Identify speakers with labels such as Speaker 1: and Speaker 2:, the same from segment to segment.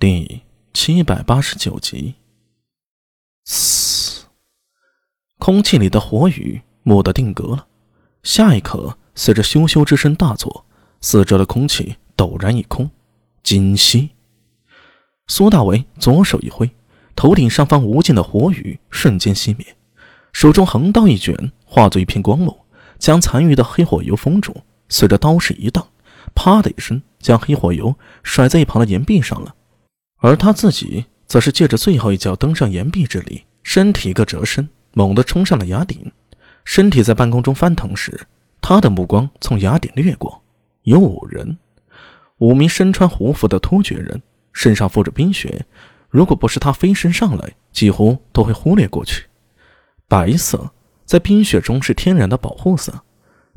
Speaker 1: 第七百八十九集。嘶！空气里的火雨蓦地定格了，下一刻，随着咻咻之声大作，四周的空气陡然一空。今夕，苏大为左手一挥，头顶上方无尽的火雨瞬间熄灭，手中横刀一卷，化作一片光幕，将残余的黑火油封住。随着刀势一荡，啪的一声，将黑火油甩在一旁的岩壁上了。而他自己则是借着最后一脚登上岩壁之力，身体一个折身，猛地冲上了崖顶。身体在半空中翻腾时，他的目光从崖顶掠过，有五人，五名身穿胡服的突厥人，身上附着冰雪。如果不是他飞身上来，几乎都会忽略过去。白色在冰雪中是天然的保护色。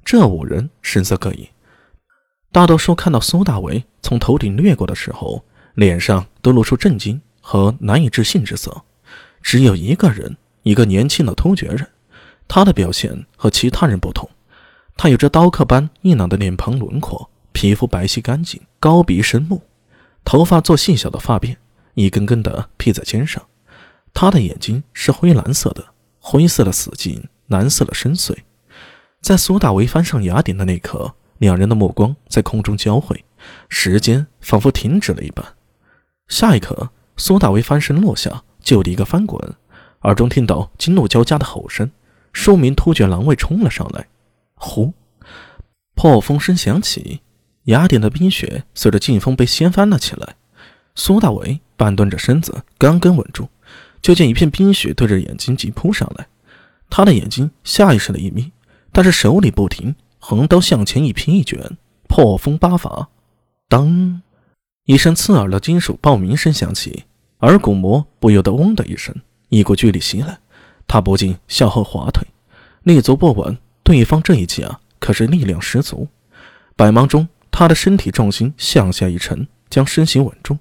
Speaker 1: 这五人神色各异，大多数看到苏大为从头顶掠过的时候。脸上都露出震惊和难以置信之色，只有一个人，一个年轻的突厥人，他的表现和其他人不同，他有着刀刻般硬朗的脸庞轮廓，皮肤白皙干净，高鼻深目，头发做细小的发辫，一根根的披在肩上，他的眼睛是灰蓝色的，灰色的死寂，蓝色的深邃。在苏大为翻上崖顶的那刻，两人的目光在空中交汇，时间仿佛停止了一般。下一刻，苏大为翻身落下，就地一个翻滚，耳中听到惊怒交加的吼声，数名突厥狼卫冲了上来。呼！破风声响起，雅典的冰雪随着劲风被掀翻了起来。苏大为半蹲着身子，刚刚稳住，就见一片冰雪对着眼睛急扑上来。他的眼睛下意识的一眯，但是手里不停，横刀向前一劈一卷，破风八法，当。一声刺耳的金属爆鸣声响起，耳骨膜不由得“嗡”的一声，一股巨力袭来，他不禁向后滑退，立足不稳。对方这一击啊，可是力量十足。百忙中，他的身体重心向下一沉，将身形稳住，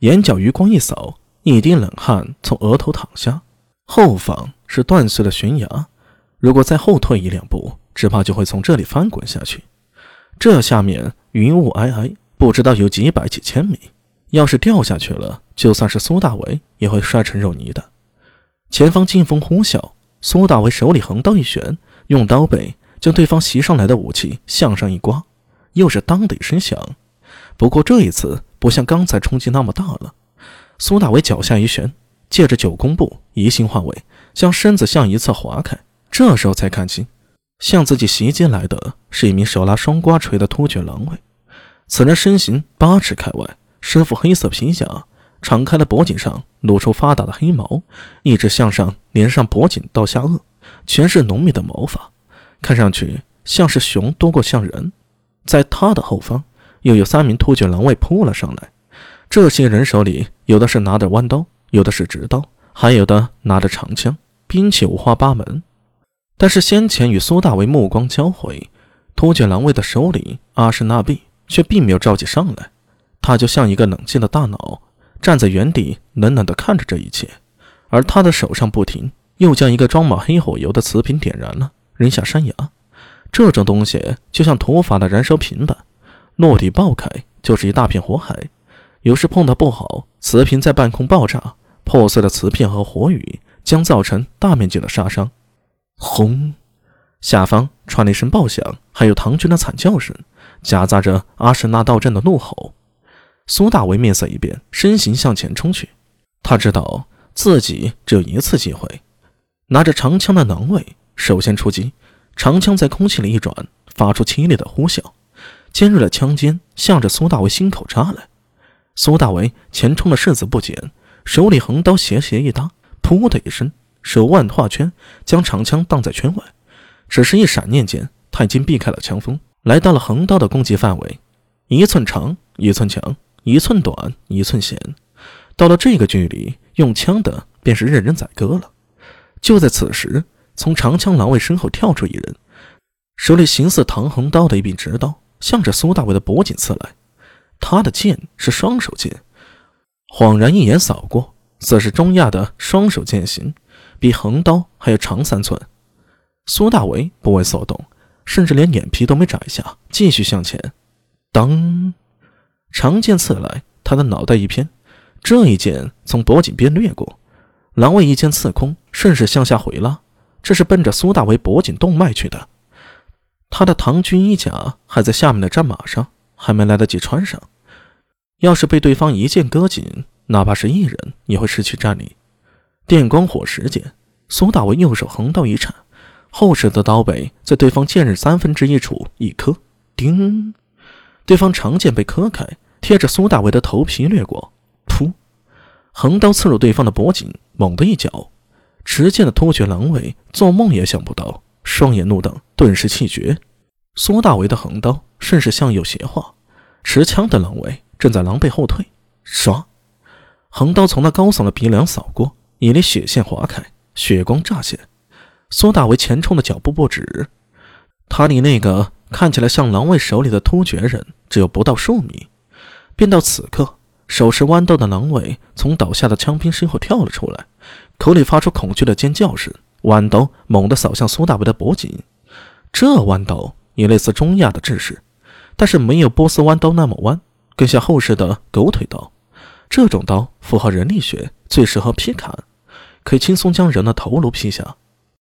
Speaker 1: 眼角余光一扫，一滴冷汗从额头淌下。后方是断碎的悬崖，如果再后退一两步，只怕就会从这里翻滚下去。这下面云雾霭霭。不知道有几百几千米，要是掉下去了，就算是苏大为也会摔成肉泥的。前方劲风呼啸，苏大为手里横刀一旋，用刀背将对方袭上来的武器向上一刮，又是当的一声响。不过这一次不像刚才冲击那么大了。苏大为脚下一旋，借着九宫步移形换位，将身子向一侧划开。这时候才看清，向自己袭击来的是一名手拿双刮锤的突厥狼卫。此人身形八尺开外，身副黑色皮甲，敞开的脖颈上露出发达的黑毛，一直向上连上脖颈到下颚，全是浓密的毛发，看上去像是熊多过像人。在他的后方，又有三名突厥狼卫扑了上来。这些人手里有的是拿着弯刀，有的是直刀，还有的拿着长枪，兵器五花八门。但是先前与苏大为目光交汇，突厥狼卫的首领阿什纳比。却并没有着急上来，他就像一个冷静的大脑，站在原地冷冷地看着这一切。而他的手上不停又将一个装满黑火油的瓷瓶点燃了，扔下山崖。这种东西就像土法的燃烧瓶般，落地爆开就是一大片火海。有时碰到不好，瓷瓶在半空爆炸，破碎的瓷片和火雨将造成大面积的杀伤。轰！下方传来一声爆响，还有唐军的惨叫声。夹杂着阿什纳道阵的怒吼，苏大为面色一变，身形向前冲去。他知道自己只有一次机会，拿着长枪的狼卫首先出击。长枪在空气里一转，发出凄厉的呼啸，尖锐的枪尖向着苏大为心口扎来。苏大为前冲的势子不减，手里横刀斜斜一搭，噗的一声，手腕画圈，将长枪挡在圈外。只是一闪念间，他已经避开了枪锋。来到了横刀的攻击范围，一寸长一寸强，一寸短一寸险。到了这个距离，用枪的便是任人宰割了。就在此时，从长枪狼卫身后跳出一人，手里形似唐横刀的一柄直刀，向着苏大伟的脖颈刺来。他的剑是双手剑，恍然一眼扫过，则是中亚的双手剑形，比横刀还要长三寸。苏大为不为所动。甚至连眼皮都没眨一下，继续向前。当长剑刺来，他的脑袋一偏，这一剑从脖颈边掠过，狼卫一剑刺空，顺势向下回拉，这是奔着苏大为脖颈动脉去的。他的唐军衣甲还在下面的战马上，还没来得及穿上。要是被对方一剑割颈，哪怕是一人也会失去战力。电光火石间，苏大为右手横刀一颤，后手的刀背在对方剑刃三分之一处一磕，叮！对方长剑被磕开，贴着苏大为的头皮掠过，噗！横刀刺入对方的脖颈，猛地一脚，持剑的突厥狼尾做梦也想不到，双眼怒瞪，顿时气绝。苏大为的横刀顺势向右斜划，持枪的狼尾。正在狼狈后退，唰，横刀从那高耸的鼻梁扫过，一缕血线划开，血光乍现。苏大为前冲的脚步不止，他离那个看起来像狼卫手里的突厥人只有不到数米。便到此刻，手持弯刀的狼卫从倒下的枪兵身后跳了出来，口里发出恐惧的尖叫声，弯刀猛地扫向苏大为的脖颈。这弯刀也类似中亚的制式，但是没有波斯弯刀那么弯。更像后世的狗腿刀，这种刀符合人力学，最适合劈砍，可以轻松将人的头颅劈下。